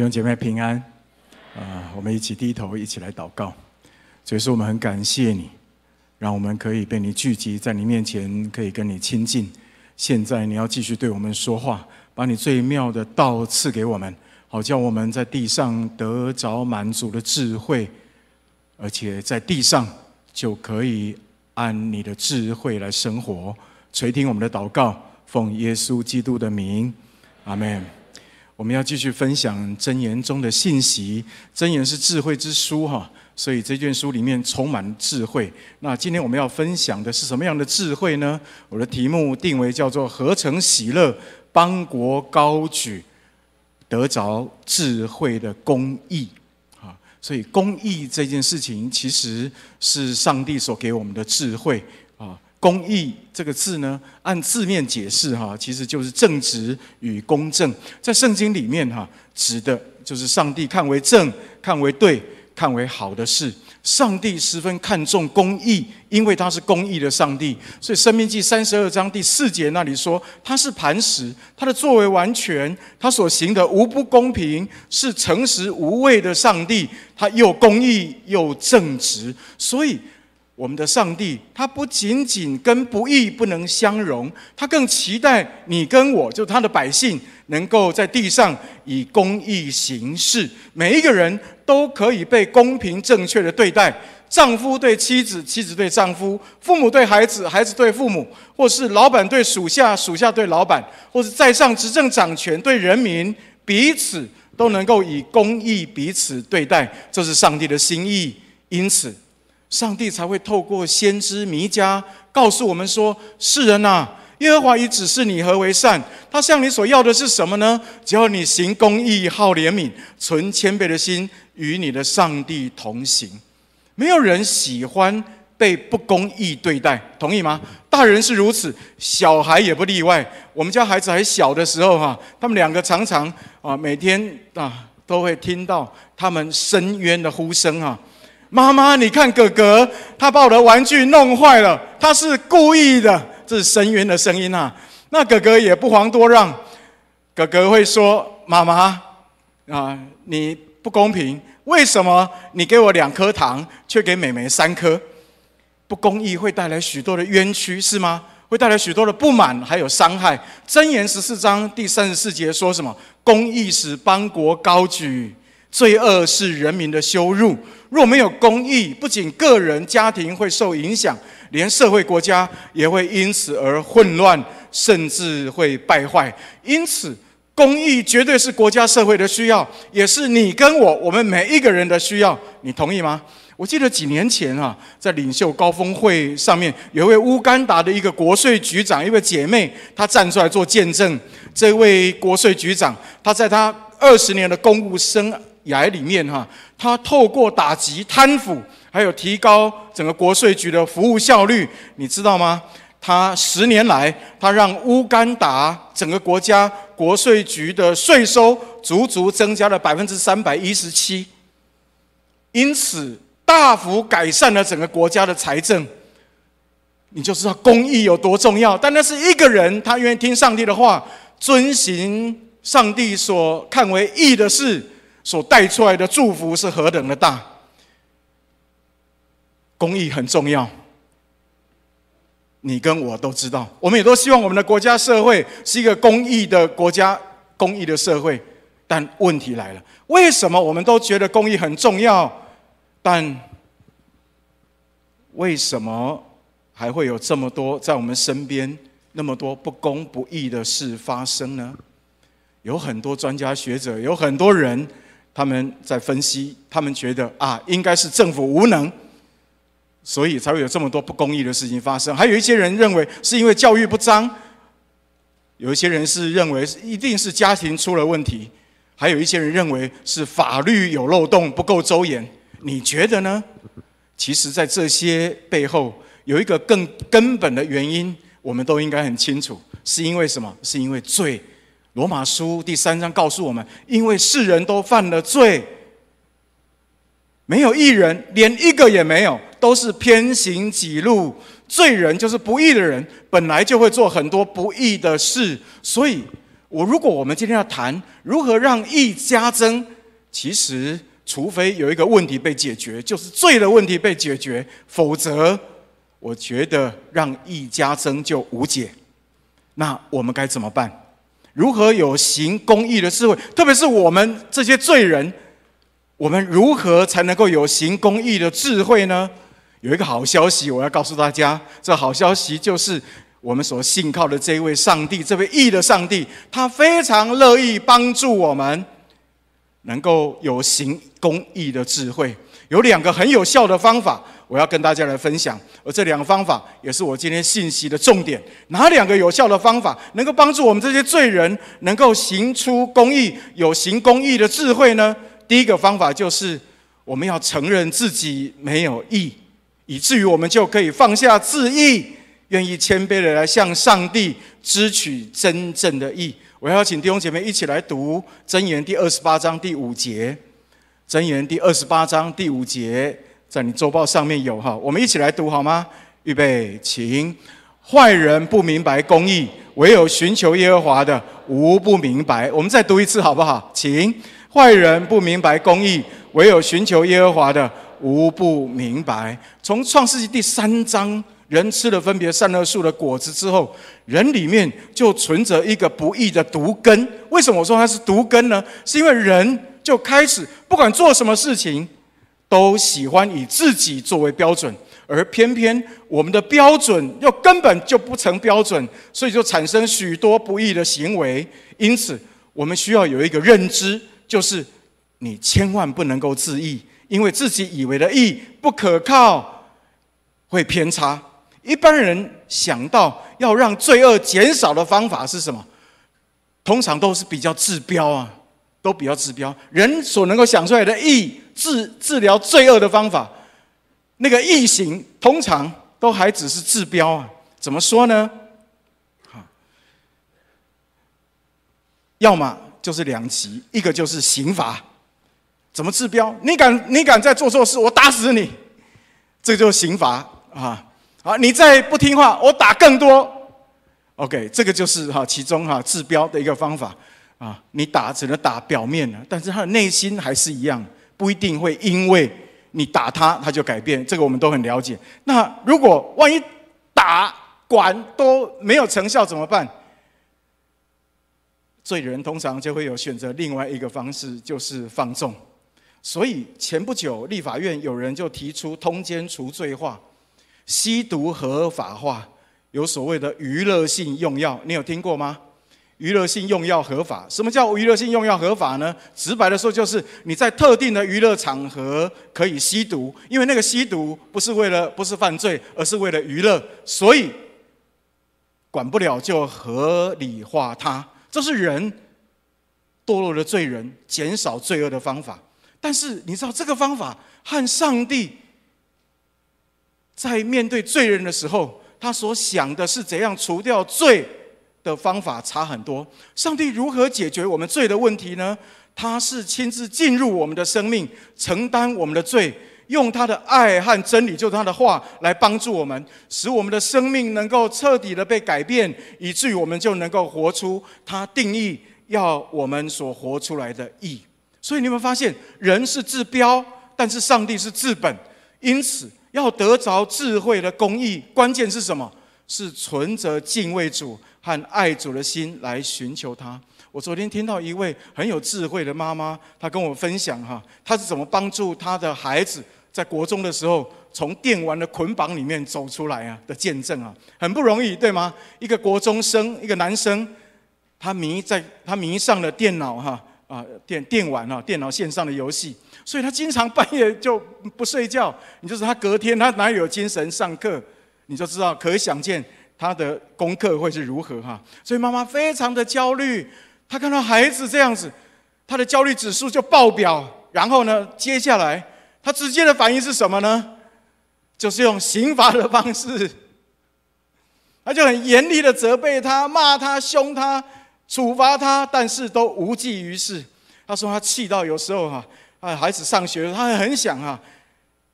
弟兄姐妹平安，啊，我们一起低头，一起来祷告。所以说，我们很感谢你，让我们可以被你聚集在你面前，可以跟你亲近。现在你要继续对我们说话，把你最妙的道赐给我们，好叫我们在地上得着满足的智慧，而且在地上就可以按你的智慧来生活。垂听我们的祷告，奉耶稣基督的名，阿门。我们要继续分享箴言中的信息。箴言是智慧之书，哈，所以这卷书里面充满智慧。那今天我们要分享的是什么样的智慧呢？我的题目定为叫做“何成喜乐，邦国高举，得着智慧的公义”。啊，所以公义这件事情其实是上帝所给我们的智慧。公义这个字呢，按字面解释哈，其实就是正直与公正。在圣经里面哈，指的就是上帝看为正、看为对、看为好的事。上帝十分看重公义，因为他是公义的上帝。所以《生命记》三十二章第四节那里说，他是磐石，他的作为完全，他所行的无不公平，是诚实无畏的上帝。他又公义又正直，所以。我们的上帝，他不仅仅跟不义不能相容，他更期待你跟我，就他的百姓，能够在地上以公义行事，每一个人都可以被公平正确的对待。丈夫对妻子，妻子对丈夫，父母对孩子，孩子对父母，或是老板对属下，属下对老板，或是在上执政掌权对人民，彼此都能够以公义彼此对待，这是上帝的心意。因此。上帝才会透过先知弥迦告诉我们说：“世人呐，耶和华已指示你何为善。他向你所要的是什么呢？只要你行公义、好怜悯、存谦卑的心，与你的上帝同行。没有人喜欢被不公义对待，同意吗？大人是如此，小孩也不例外。我们家孩子还小的时候，哈，他们两个常常啊，每天啊，都会听到他们申冤的呼声，哈。”妈妈，你看哥哥，他把我的玩具弄坏了，他是故意的，这是深渊的声音啊。那哥哥也不遑多让，哥哥会说：“妈妈啊，你不公平，为什么你给我两颗糖，却给妹妹三颗？不公义会带来许多的冤屈，是吗？会带来许多的不满，还有伤害。”箴言十四章第三十四节说什么？公义使邦国高举。罪恶是人民的羞辱。若没有公义，不仅个人家庭会受影响，连社会国家也会因此而混乱，甚至会败坏。因此，公义绝对是国家社会的需要，也是你跟我我们每一个人的需要。你同意吗？我记得几年前啊，在领袖高峰会上面，有一位乌干达的一个国税局长，一位姐妹，她站出来做见证。这位国税局长，他在他二十年的公务生涯里面哈，他透过打击贪腐，还有提高整个国税局的服务效率，你知道吗？他十年来，他让乌干达整个国家国税局的税收足足增加了百分之三百一十七，因此大幅改善了整个国家的财政。你就知道公益有多重要。但那是一个人，他愿意听上帝的话，遵行上帝所看为义的事。所带出来的祝福是何等的大！公益很重要，你跟我都知道，我们也都希望我们的国家社会是一个公益的国家、公益的社会。但问题来了，为什么我们都觉得公益很重要，但为什么还会有这么多在我们身边那么多不公不义的事发生呢？有很多专家学者，有很多人。他们在分析，他们觉得啊，应该是政府无能，所以才会有这么多不公义的事情发生。还有一些人认为是因为教育不彰，有一些人是认为一定是家庭出了问题，还有一些人认为是法律有漏洞不够周延。你觉得呢？其实，在这些背后有一个更根本的原因，我们都应该很清楚，是因为什么？是因为罪。罗马书第三章告诉我们：因为世人都犯了罪，没有一人，连一个也没有，都是偏行己路。罪人就是不义的人，本来就会做很多不义的事。所以，我如果我们今天要谈如何让义加增，其实除非有一个问题被解决，就是罪的问题被解决，否则我觉得让义加增就无解。那我们该怎么办？如何有行公义的智慧？特别是我们这些罪人，我们如何才能够有行公义的智慧呢？有一个好消息，我要告诉大家，这好消息就是。我们所信靠的这一位上帝，这位义的上帝，他非常乐意帮助我们，能够有行公义的智慧。有两个很有效的方法，我要跟大家来分享。而这两个方法，也是我今天信息的重点。哪两个有效的方法，能够帮助我们这些罪人，能够行出公义，有行公义的智慧呢？第一个方法就是，我们要承认自己没有义，以至于我们就可以放下自义。愿意谦卑的来向上帝支取真正的义。我要请弟兄姐妹一起来读箴言第二十八章第五节。箴言第二十八章第五节，在你周报上面有哈，我们一起来读好吗？预备，请。坏人不明白公义，唯有寻求耶和华的，无不明白。我们再读一次好不好？请。坏人不明白公义，唯有寻求耶和华的，无不明白。从创世纪第三章。人吃了分别善恶树的果子之后，人里面就存着一个不义的毒根。为什么我说它是毒根呢？是因为人就开始不管做什么事情，都喜欢以自己作为标准，而偏偏我们的标准又根本就不成标准，所以就产生许多不义的行为。因此，我们需要有一个认知，就是你千万不能够自义，因为自己以为的义不可靠，会偏差。一般人想到要让罪恶减少的方法是什么？通常都是比较治标啊，都比较治标。人所能够想出来的义治治疗罪恶的方法，那个义行通常都还只是治标啊。怎么说呢？好，要么就是两极，一个就是刑罚。怎么治标？你敢你敢再做错事，我打死你，这就是刑罚啊。好，你再不听话，我打更多。OK，这个就是哈其中哈治标的一个方法啊。你打只能打表面了，但是他的内心还是一样，不一定会因为你打他他就改变。这个我们都很了解。那如果万一打管都没有成效怎么办？罪人通常就会有选择另外一个方式，就是放纵。所以前不久立法院有人就提出通奸除罪化。吸毒合法化，有所谓的娱乐性用药，你有听过吗？娱乐性用药合法，什么叫娱乐性用药合法呢？直白的说，就是你在特定的娱乐场合可以吸毒，因为那个吸毒不是为了不是犯罪，而是为了娱乐，所以管不了就合理化它。这是人堕落的罪人减少罪恶的方法。但是你知道这个方法和上帝？在面对罪人的时候，他所想的是怎样除掉罪的方法差很多。上帝如何解决我们罪的问题呢？他是亲自进入我们的生命，承担我们的罪，用他的爱和真理，就是他的话，来帮助我们，使我们的生命能够彻底的被改变，以至于我们就能够活出他定义要我们所活出来的义。所以你们发现，人是治标，但是上帝是治本，因此。要得着智慧的公义，关键是什么？是存着敬畏主和爱主的心来寻求他。我昨天听到一位很有智慧的妈妈，她跟我分享哈，她是怎么帮助她的孩子在国中的时候从电玩的捆绑里面走出来啊的见证啊，很不容易，对吗？一个国中生，一个男生，他迷在他迷上了电脑哈啊电电玩啊电脑线上的游戏。所以他经常半夜就不睡觉，你就是他隔天他哪有精神上课，你就知道，可以想见他的功课会是如何哈。所以妈妈非常的焦虑，她看到孩子这样子，她的焦虑指数就爆表。然后呢，接下来她直接的反应是什么呢？就是用刑罚的方式，他就很严厉的责备他、骂他、凶他、处罚他，但是都无济于事。他说他气到有时候哈。啊孩子上学，他很想啊，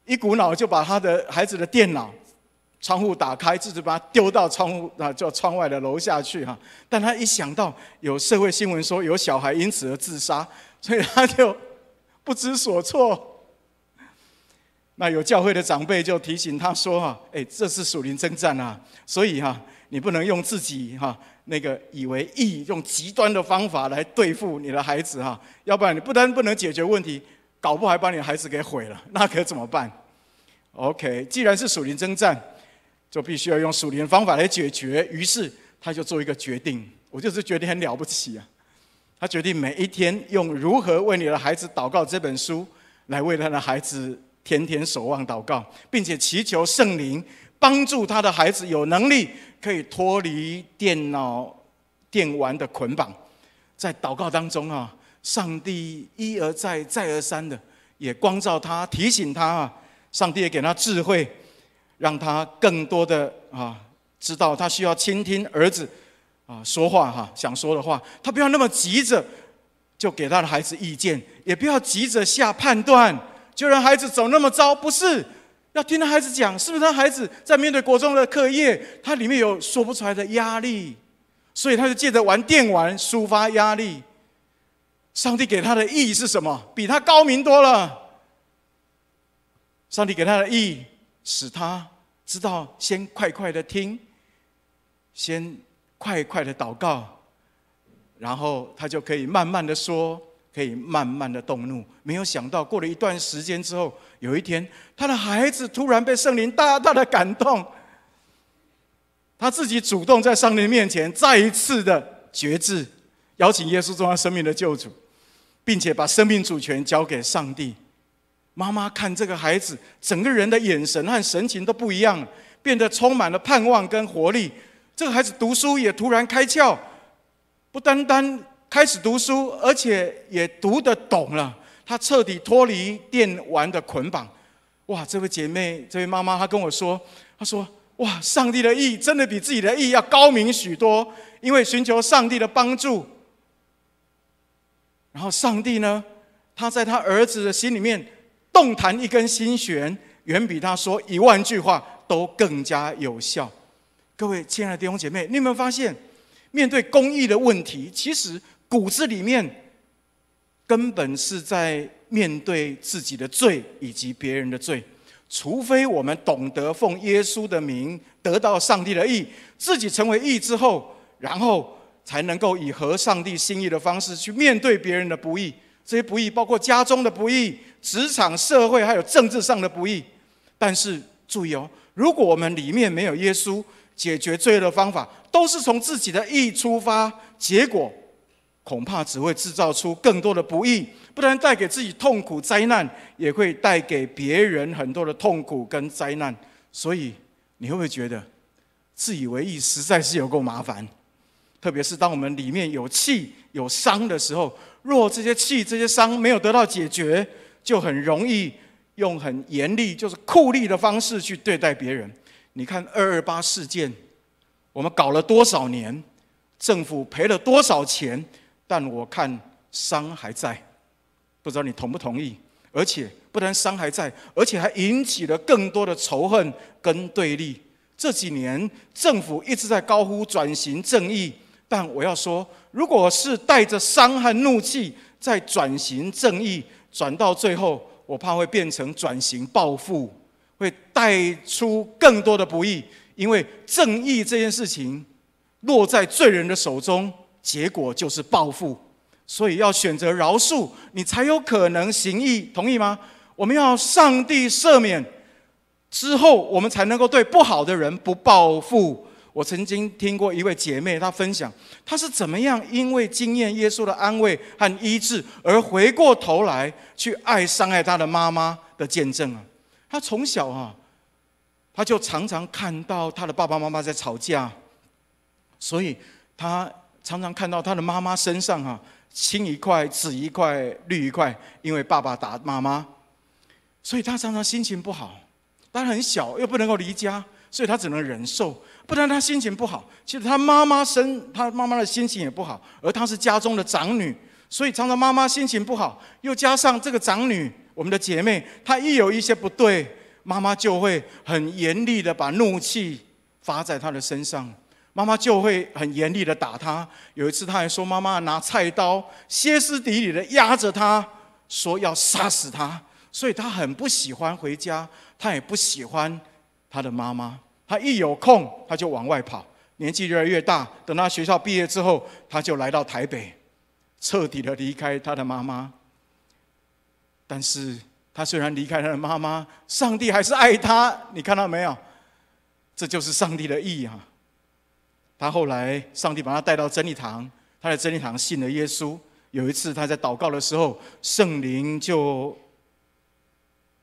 一股脑就把他的孩子的电脑窗户打开，自己把它丢到窗户啊，就窗外的楼下去哈。但他一想到有社会新闻说有小孩因此而自杀，所以他就不知所措。那有教会的长辈就提醒他说：“哈，哎，这是属灵征战啊，所以哈，你不能用自己哈那个以为义，用极端的方法来对付你的孩子哈，要不然你不但不能解决问题，搞不好还把你的孩子给毁了，那可怎么办？OK，既然是属灵征战，就必须要用属灵的方法来解决。于是他就做一个决定，我就是决定很了不起啊。他决定每一天用《如何为你的孩子祷告》这本书来为他的孩子。”天天守望祷告，并且祈求圣灵帮助他的孩子有能力可以脱离电脑电玩的捆绑。在祷告当中啊，上帝一而再、再而三的也光照他，提醒他啊，上帝也给他智慧，让他更多的啊知道他需要倾听儿子啊说话哈想说的话，他不要那么急着就给他的孩子意见，也不要急着下判断。就让孩子走那么糟，不是要听他孩子讲，是不是他孩子在面对国中的课业，他里面有说不出来的压力，所以他就借着玩电玩抒发压力。上帝给他的意义是什么？比他高明多了。上帝给他的意义，使他知道先快快的听，先快快的祷告，然后他就可以慢慢的说。可以慢慢的动怒，没有想到过了一段时间之后，有一天他的孩子突然被圣灵大大的感动，他自己主动在上帝面前再一次的决志，邀请耶稣做他生命的救主，并且把生命主权交给上帝。妈妈看这个孩子，整个人的眼神和神情都不一样了，变得充满了盼望跟活力。这个孩子读书也突然开窍，不单单。开始读书，而且也读得懂了。他彻底脱离电玩的捆绑。哇！这位姐妹，这位妈妈，她跟我说：“她说，哇，上帝的意真的比自己的意要高明许多。因为寻求上帝的帮助，然后上帝呢，他在他儿子的心里面动弹一根心弦，远比他说一万句话都更加有效。”各位亲爱的弟兄姐妹，你有没有发现，面对公义的问题，其实……骨子里面根本是在面对自己的罪以及别人的罪，除非我们懂得奉耶稣的名得到上帝的义，自己成为义之后，然后才能够以合上帝心意的方式去面对别人的不义。这些不义包括家中的不义、职场、社会还有政治上的不义。但是注意哦，如果我们里面没有耶稣，解决罪恶的方法都是从自己的意出发，结果。恐怕只会制造出更多的不义，不但带给自己痛苦灾难，也会带给别人很多的痛苦跟灾难。所以，你会不会觉得自以为义实在是有够麻烦？特别是当我们里面有气有伤的时候，若这些气这些伤没有得到解决，就很容易用很严厉，就是酷吏的方式去对待别人。你看二二八事件，我们搞了多少年，政府赔了多少钱？但我看伤还在，不知道你同不同意？而且不但伤还在，而且还引起了更多的仇恨跟对立。这几年政府一直在高呼转型正义，但我要说，如果是带着伤和怒气在转型正义，转到最后，我怕会变成转型报复，会带出更多的不义。因为正义这件事情落在罪人的手中。结果就是报复，所以要选择饶恕，你才有可能行义，同意吗？我们要上帝赦免之后，我们才能够对不好的人不报复。我曾经听过一位姐妹，她分享她是怎么样因为经验耶稣的安慰和医治，而回过头来去爱伤害她的妈妈的见证啊。她从小啊，她就常常看到她的爸爸妈妈在吵架，所以她。常常看到她的妈妈身上哈青一块紫一块绿一块，因为爸爸打妈妈，所以她常常心情不好。但很小又不能够离家，所以他只能忍受。不然他心情不好，其实他妈妈生他妈妈的心情也不好，而他是家中的长女，所以常常妈妈心情不好，又加上这个长女我们的姐妹，她一有一些不对，妈妈就会很严厉的把怒气发在她的身上，妈妈就会很严厉的打她。有一次她还说，妈妈拿菜刀歇斯底里的压着她，说要杀死她。所以她很不喜欢回家，她也不喜欢他的妈妈。他一有空他就往外跑，年纪越来越大，等他学校毕业之后，他就来到台北，彻底的离开他的妈妈。但是。他虽然离开他的妈妈，上帝还是爱他。你看到没有？这就是上帝的意啊！他后来，上帝把他带到真理堂，他在真理堂信了耶稣。有一次他在祷告的时候，圣灵就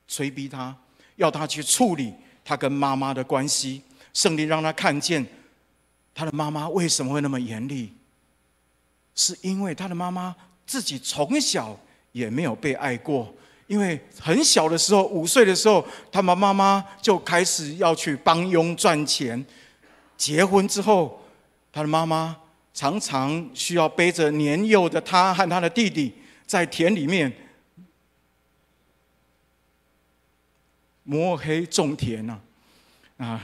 催逼他，要他去处理他跟妈妈的关系。圣灵让他看见他的妈妈为什么会那么严厉，是因为他的妈妈自己从小也没有被爱过。因为很小的时候，五岁的时候，他们妈妈就开始要去帮佣赚钱。结婚之后，他的妈妈常常需要背着年幼的他和他的弟弟，在田里面摸黑种田呐，啊，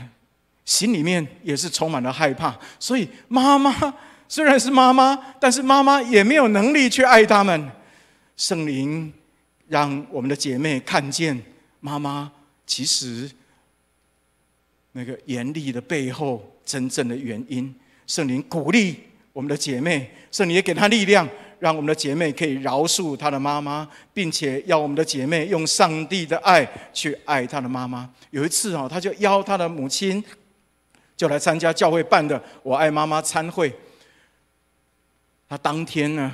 心里面也是充满了害怕。所以妈妈虽然是妈妈，但是妈妈也没有能力去爱他们。圣灵。让我们的姐妹看见妈妈其实那个严厉的背后真正的原因。圣灵鼓励我们的姐妹，圣灵也给她力量，让我们的姐妹可以饶恕她的妈妈，并且要我们的姐妹用上帝的爱去爱她的妈妈。有一次啊，她就邀她的母亲就来参加教会办的“我爱妈妈”餐会。她当天呢，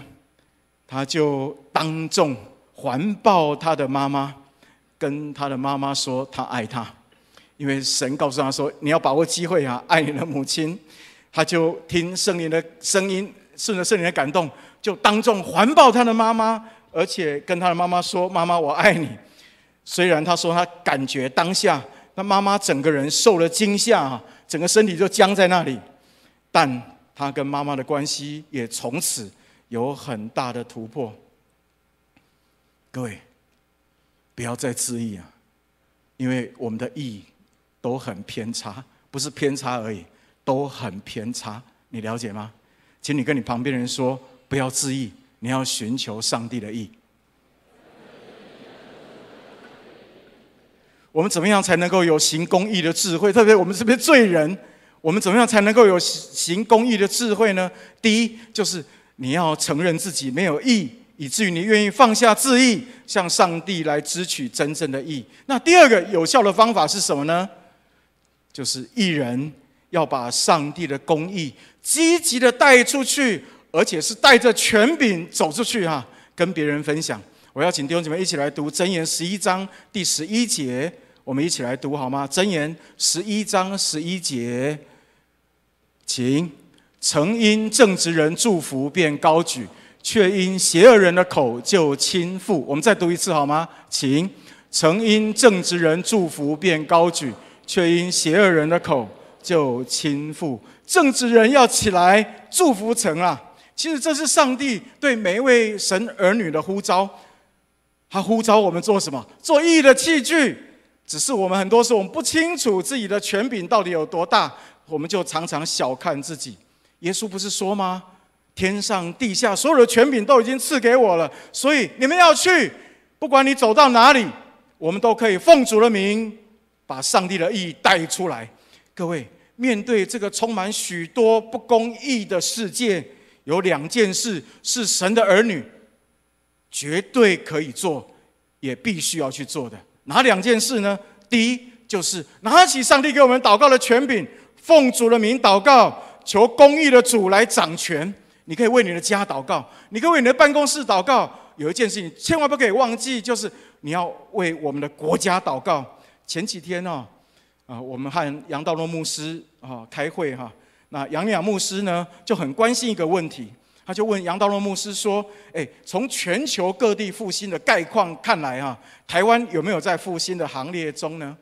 她就当众。环抱他的妈妈，跟他的妈妈说他爱他，因为神告诉他说：“你要把握机会啊，爱你的母亲。”他就听圣灵的声音，顺着圣灵的感动，就当众环抱他的妈妈，而且跟他的妈妈说：“妈妈，我爱你。”虽然他说他感觉当下他妈妈整个人受了惊吓，整个身体就僵在那里，但他跟妈妈的关系也从此有很大的突破。各位，不要再质疑啊！因为我们的意义都很偏差，不是偏差而已，都很偏差。你了解吗？请你跟你旁边人说，不要自意，你要寻求上帝的意。我们怎么样才能够有行公义的智慧？特别我们这边罪人，我们怎么样才能够有行公义的智慧呢？第一，就是你要承认自己没有义。以至于你愿意放下自义，向上帝来支取真正的义。那第二个有效的方法是什么呢？就是一人要把上帝的公义积极的带出去，而且是带着权柄走出去哈，跟别人分享。我要请弟兄姐妹一起来读箴言十一章第十一节，我们一起来读好吗？箴言十一章十一节，请，曾因正直人祝福便高举。却因邪恶人的口就倾覆。我们再读一次好吗？请，曾因正直人祝福便高举，却因邪恶人的口就倾覆。正直人要起来祝福城啊！其实这是上帝对每一位神儿女的呼召。他呼召我们做什么？做义的器具。只是我们很多时候我们不清楚自己的权柄到底有多大，我们就常常小看自己。耶稣不是说吗？天上地下所有的权柄都已经赐给我了，所以你们要去，不管你走到哪里，我们都可以奉主的名，把上帝的意义带出来。各位，面对这个充满许多不公义的世界，有两件事是神的儿女绝对可以做，也必须要去做的。哪两件事呢？第一，就是拿起上帝给我们祷告的权柄，奉主的名祷告，求公义的主来掌权。你可以为你的家祷告，你可以为你的办公室祷告。有一件事情千万不可以忘记，就是你要为我们的国家祷告。前几天呢，啊，我们和杨道洛牧师啊开会哈，那杨亮牧师呢就很关心一个问题，他就问杨道洛牧师说：“诶，从全球各地复兴的概况看来啊，台湾有没有在复兴的行列中呢？”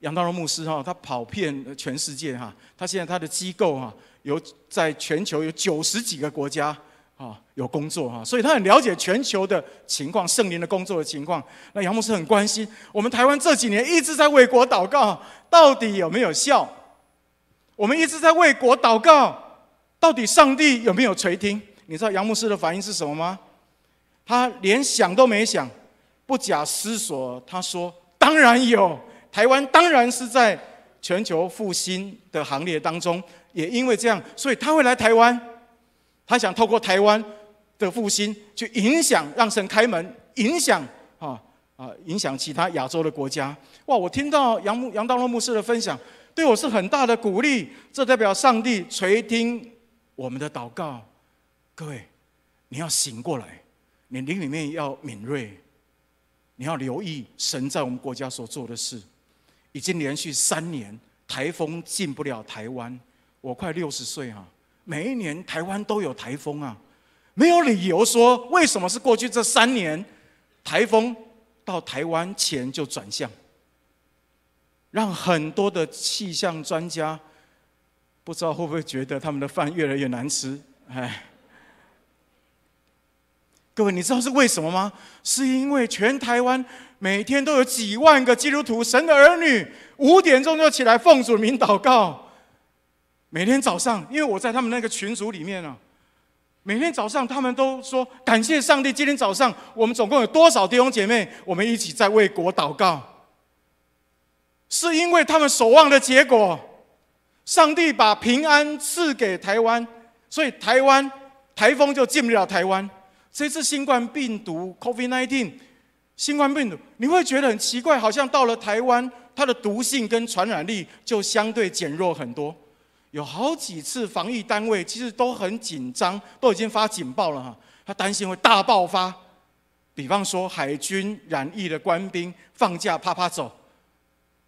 杨道洛牧师哈，他跑遍全世界哈，他现在他的机构哈。有在全球有九十几个国家，啊有工作哈，所以他很了解全球的情况，圣灵的工作的情况。那杨牧师很关心我们台湾这几年一直在为国祷告，到底有没有效？我们一直在为国祷告，到底上帝有没有垂听？你知道杨牧师的反应是什么吗？他连想都没想，不假思索，他说：“当然有，台湾当然是在全球复兴的行列当中。也因为这样，所以他会来台湾，他想透过台湾的复兴去影响，让神开门，影响啊啊，影响其他亚洲的国家。哇！我听到杨牧杨道洛牧师的分享，对我是很大的鼓励。这代表上帝垂听我们的祷告。各位，你要醒过来。”你灵里面要敏锐，你要留意神在我们国家所做的事。已经连续三年台风进不了台湾，我快六十岁啊，每一年台湾都有台风啊，没有理由说为什么是过去这三年台风到台湾前就转向，让很多的气象专家不知道会不会觉得他们的饭越来越难吃，哎。各位，你知道是为什么吗？是因为全台湾每天都有几万个基督徒、神的儿女，五点钟就起来奉主名祷告。每天早上，因为我在他们那个群组里面啊，每天早上他们都说感谢上帝。今天早上我们总共有多少弟兄姐妹？我们一起在为国祷告，是因为他们守望的结果。上帝把平安赐给台湾，所以台湾台风就进不了台湾。这次新冠病毒 （COVID-19），新冠病毒你会觉得很奇怪，好像到了台湾，它的毒性跟传染力就相对减弱很多。有好几次防疫单位其实都很紧张，都已经发警报了哈，他担心会大爆发。比方说海军染疫的官兵放假啪啪走，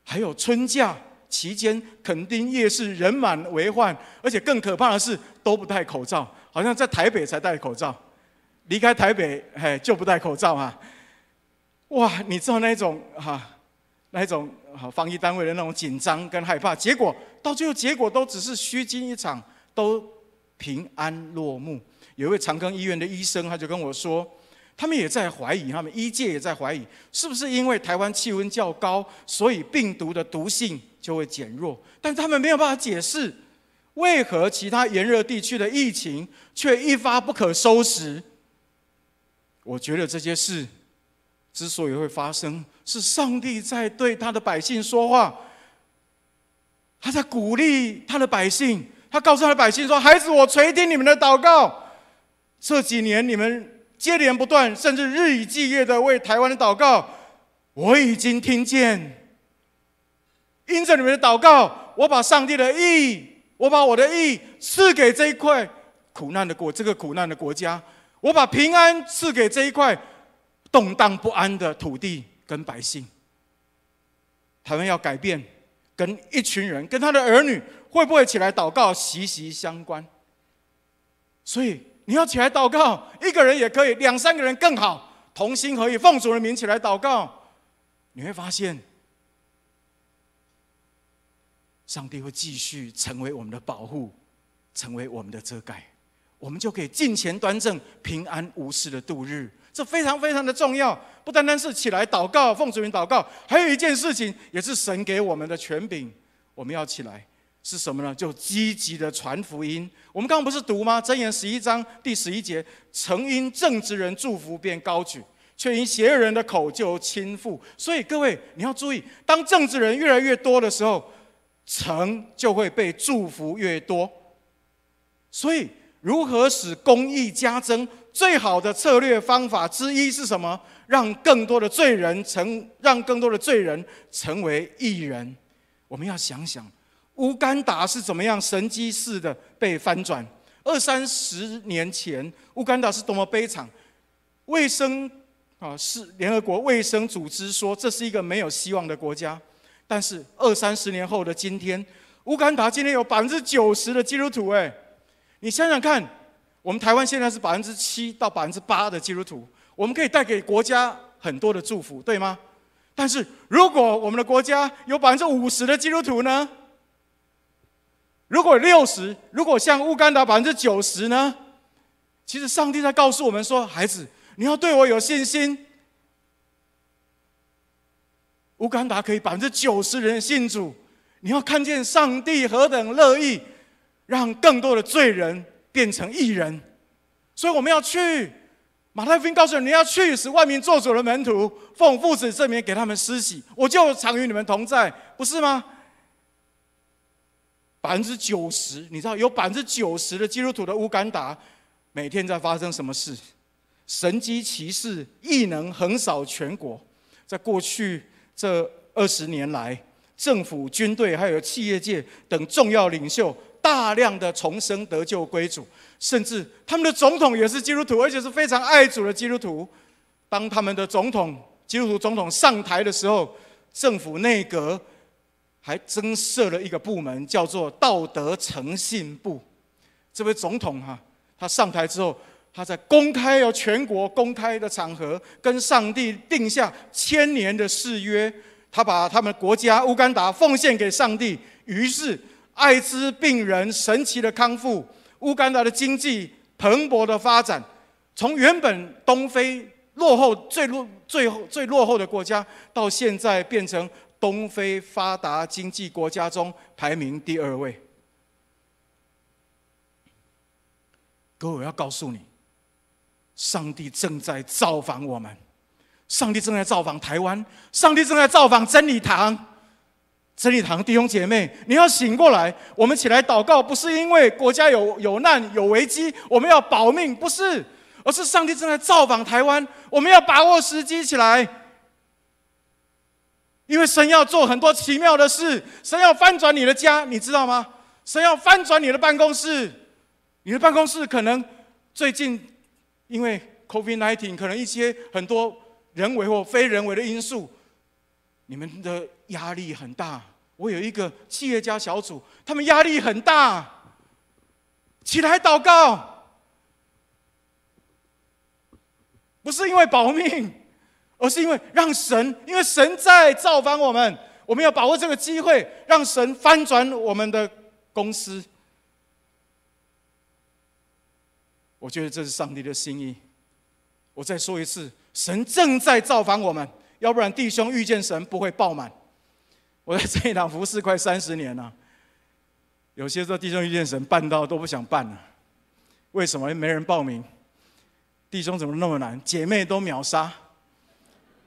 还有春假期间垦丁夜市人满为患，而且更可怕的是都不戴口罩，好像在台北才戴口罩。离开台北，嘿，就不戴口罩哈。哇，你知道那种哈，那一种防疫单位的那种紧张跟害怕，结果到最后结果都只是虚惊一场，都平安落幕。有一位长庚医院的医生，他就跟我说，他们也在怀疑，他们医界也在怀疑，是不是因为台湾气温较高，所以病毒的毒性就会减弱？但他们没有办法解释，为何其他炎热地区的疫情却一发不可收拾。我觉得这些事之所以会发生，是上帝在对他的百姓说话，他在鼓励他的百姓，他告诉他的百姓说：“孩子，我垂听你们的祷告。这几年你们接连不断，甚至日以继夜的为台湾的祷告，我已经听见。因着你们的祷告，我把上帝的意，我把我的意赐给这一块苦难的国，这个苦难的国家。”我把平安赐给这一块动荡不安的土地跟百姓。台湾要改变，跟一群人、跟他的儿女会不会起来祷告息息相关。所以你要起来祷告，一个人也可以，两三个人更好，同心合意，奉主的名起来祷告。你会发现，上帝会继续成为我们的保护，成为我们的遮盖。我们就可以敬虔端正、平安无事的度日，这非常非常的重要。不单单是起来祷告、奉主名祷告，还有一件事情，也是神给我们的权柄，我们要起来是什么呢？就积极的传福音。我们刚刚不是读吗？箴言十一章第十一节：曾因正直人祝福便高举，却因邪恶人的口就倾覆。所以各位你要注意，当正直人越来越多的时候，城就会被祝福越多。所以。如何使公义加增？最好的策略方法之一是什么？让更多的罪人成，让更多的罪人成为义人。我们要想想，乌干达是怎么样神机似的被翻转？二三十年前，乌干达是多么悲惨！卫生啊，是联合国卫生组织说这是一个没有希望的国家。但是二三十年后的今天，乌干达今天有百分之九十的基督徒，哎。你想想看，我们台湾现在是百分之七到百分之八的基督徒，我们可以带给国家很多的祝福，对吗？但是如果我们的国家有百分之五十的基督徒呢？如果六十，如果像乌干达百分之九十呢？其实上帝在告诉我们说：“孩子，你要对我有信心。”乌干达可以百分之九十人信主，你要看见上帝何等乐意让更多的罪人变成义人，所以我们要去。马太福音告诉你，你要去使万民作主的门徒，奉父子圣名给他们施洗，我就常与你们同在，不是吗？百分之九十，你知道有百分之九十的基督徒的乌干达，每天在发生什么事？神迹奇事异能横扫全国，在过去这二十年来，政府、军队还有企业界等重要领袖，大量的重生得救归主。甚至他们的总统也是基督徒，而且是非常爱主的基督徒。当他们的总统基督徒总统上台的时候，政府内阁还增设了一个部门，叫做道德诚信部。这位总统哈，他上台之后，他在公开要全国公开的场合，跟上帝定下千年的誓约。他把他们国家乌干达奉献给上帝，于是艾滋病人神奇的康复。乌干达的经济蓬勃的发展，从原本东非落后最落最后最落后的国家，到现在变成东非发达经济国家中排名第二位。各位，我要告诉你，上帝正在造访我们，上帝正在造访台湾，上帝正在造访真理堂。真理堂弟兄姐妹，你要醒过来！我们起来祷告，不是因为国家有有难有危机，我们要保命，不是，而是上帝正在造访台湾，我们要把握时机起来，因为神要做很多奇妙的事，神要翻转你的家，你知道吗？神要翻转你的办公室，你的办公室可能最近因为 COVID-19，可能一些很多人为或非人为的因素。你们的压力很大，我有一个企业家小组，他们压力很大。起来祷告，不是因为保命，而是因为让神，因为神在造访我们，我们要把握这个机会，让神翻转我们的公司。我觉得这是上帝的心意。我再说一次，神正在造访我们。要不然弟兄遇见神不会爆满。我在这一堂服侍快三十年了，有些时候弟兄遇见神办到都不想办了。为什么？没人报名。弟兄怎么那么难？姐妹都秒杀。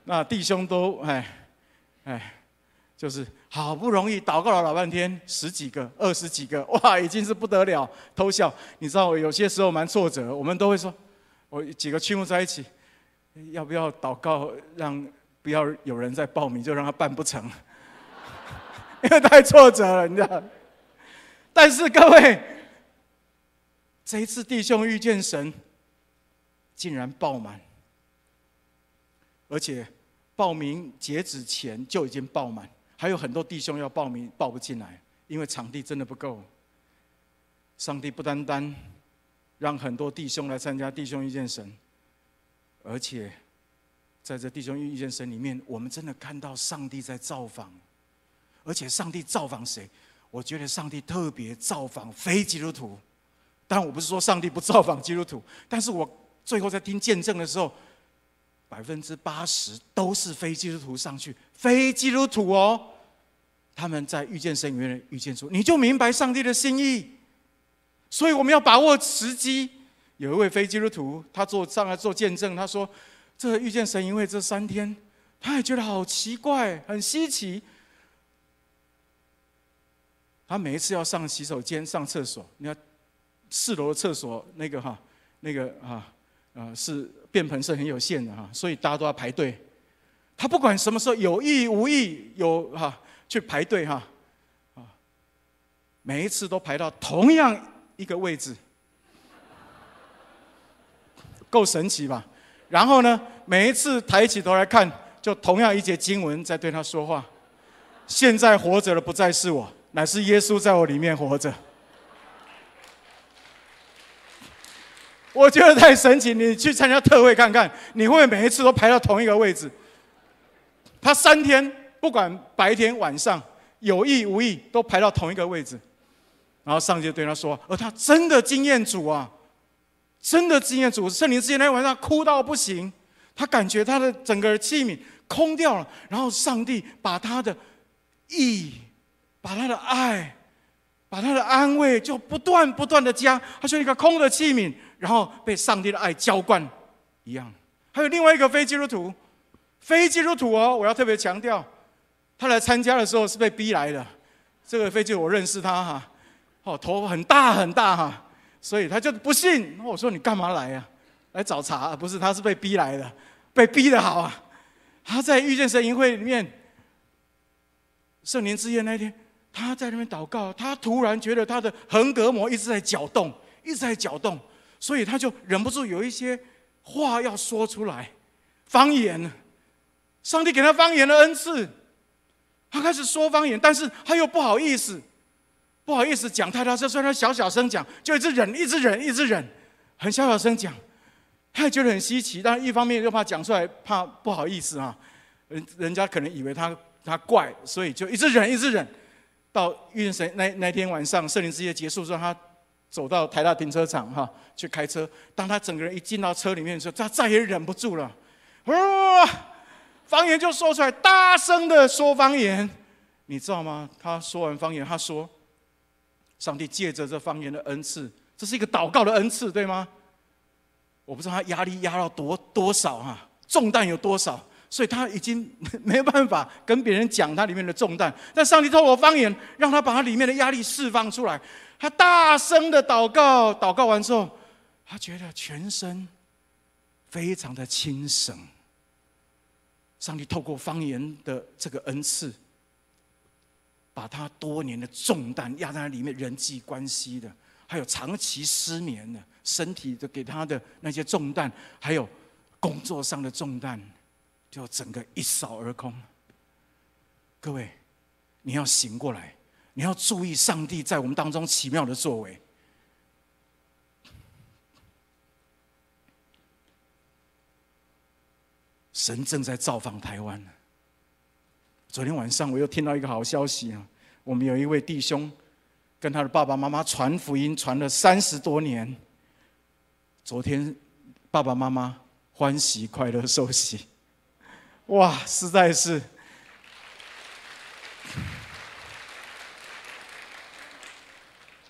那弟兄都哎哎，就是好不容易祷告了老半天，十几个、二十几个，哇，已经是不得了，偷笑。你知道我有些时候蛮挫折，我们都会说，我几个区牧在一起，要不要祷告让？不要有人再报名，就让他办不成，因为太挫折了，你知道。但是各位，这一次弟兄遇见神，竟然爆满，而且报名截止前就已经爆满，还有很多弟兄要报名报不进来，因为场地真的不够。上帝不单单让很多弟兄来参加弟兄遇见神，而且。在这弟兄遇见神里面，我们真的看到上帝在造访，而且上帝造访谁？我觉得上帝特别造访非基督徒。当然，我不是说上帝不造访基督徒，但是我最后在听见证的时候，百分之八十都是非基督徒上去，非基督徒哦，他们在遇见神里面遇见主，你就明白上帝的心意。所以我们要把握时机。有一位非基督徒，他做上来做见证，他说。这遇见神，因为这三天，他也觉得好奇怪，很稀奇。他每一次要上洗手间、上厕所，你看四楼的厕所那个哈，那个啊啊是便盆是很有限的哈，所以大家都要排队。他不管什么时候有意无意有哈去排队哈啊，每一次都排到同样一个位置，够神奇吧？然后呢，每一次抬起头来看，就同样一节经文在对他说话。现在活着的不再是我，乃是耶稣在我里面活着。我觉得太神奇，你去参加特会看看，你会不会每一次都排到同一个位置。他三天不管白天晚上，有意无意都排到同一个位置。然后上帝就对他说：“而他真的经验主啊。”真的经验主圣灵之前那天晚上哭到不行，他感觉他的整个器皿空掉了，然后上帝把他的意、把他的爱、把他的安慰，就不断不断的加，他像一个空的器皿，然后被上帝的爱浇灌一样。还有另外一个非基督徒，非基督徒哦，我要特别强调，他来参加的时候是被逼来的。这个非基督我认识他哈，哦，头很大很大哈。所以他就不信。我说你干嘛来呀？来找茬？不是，他是被逼来的，被逼的好啊。他在遇见神营会里面，圣灵之夜那天，他在那边祷告，他突然觉得他的横膈膜一直在搅动，一直在搅动，所以他就忍不住有一些话要说出来，方言。上帝给他方言的恩赐，他开始说方言，但是他又不好意思。不好意思讲太大声，所以他小小声讲，就一直忍，一直忍，一直忍，很小小声讲。他也觉得很稀奇，但是一方面又怕讲出来，怕不好意思啊，人人家可能以为他他怪，所以就一直忍，一直忍。到遇见神那那天晚上，圣灵之夜结束之后，他走到台大停车场哈去开车。当他整个人一进到车里面的时候，他再也忍不住了，哇，方言就说出来，大声的说方言，你知道吗？他说完方言，他说。上帝借着这方言的恩赐，这是一个祷告的恩赐，对吗？我不知道他压力压到多多少哈，重担有多少，所以他已经 没有办法跟别人讲他里面的重担。但上帝透过方言，让他把他里面的压力释放出来。他大声的祷告，祷告完之后，他觉得全身非常的轻省。上帝透过方言的这个恩赐。把他多年的重担压在里面，人际关系的，还有长期失眠的，身体的给他的那些重担，还有工作上的重担，就整个一扫而空。各位，你要醒过来，你要注意上帝在我们当中奇妙的作为。神正在造访台湾。昨天晚上我又听到一个好消息啊！我们有一位弟兄，跟他的爸爸妈妈传福音传了三十多年。昨天爸爸妈妈欢喜快乐受洗，哇！实在是，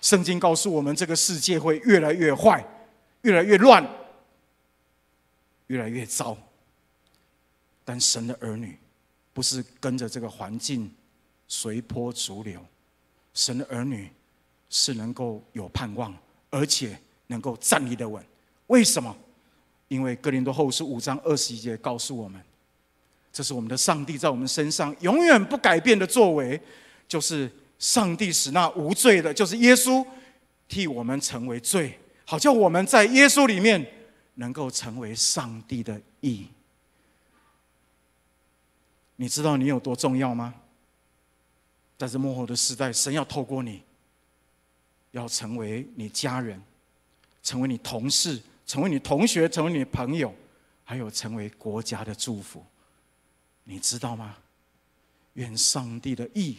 圣经告诉我们，这个世界会越来越坏，越来越乱，越来越糟。但神的儿女。不是跟着这个环境随波逐流，神的儿女是能够有盼望，而且能够站立得稳。为什么？因为哥林多后书五章二十一节告诉我们，这是我们的上帝在我们身上永远不改变的作为，就是上帝使那无罪的，就是耶稣替我们成为罪，好叫我们在耶稣里面能够成为上帝的义。你知道你有多重要吗？在这幕后的时代，神要透过你，要成为你家人，成为你同事，成为你同学，成为你朋友，还有成为国家的祝福。你知道吗？愿上帝的意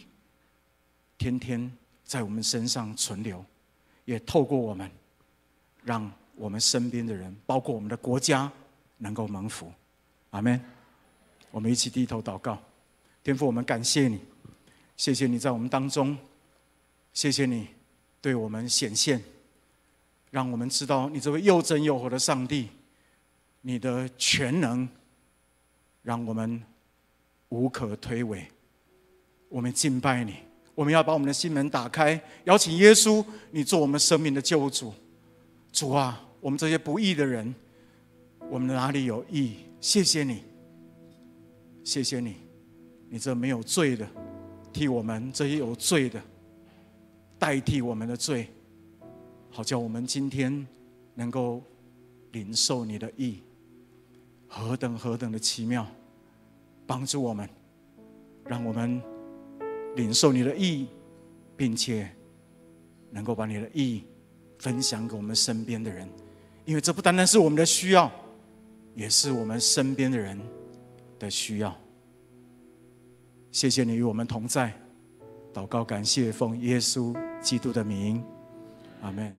天天在我们身上存留，也透过我们，让我们身边的人，包括我们的国家，能够蒙福。阿门。我们一起低头祷告，天父，我们感谢你，谢谢你在我们当中，谢谢你对我们显现，让我们知道你这位又真又活的上帝，你的全能，让我们无可推诿。我们敬拜你，我们要把我们的心门打开，邀请耶稣，你做我们生命的救主。主啊，我们这些不义的人，我们哪里有义？谢谢你。谢谢你，你这没有罪的，替我们这些有罪的代替我们的罪，好叫我们今天能够领受你的义，何等何等的奇妙！帮助我们，让我们领受你的义，并且能够把你的义分享给我们身边的人，因为这不单单是我们的需要，也是我们身边的人。的需要，谢谢你与我们同在，祷告感谢奉耶稣基督的名，阿门。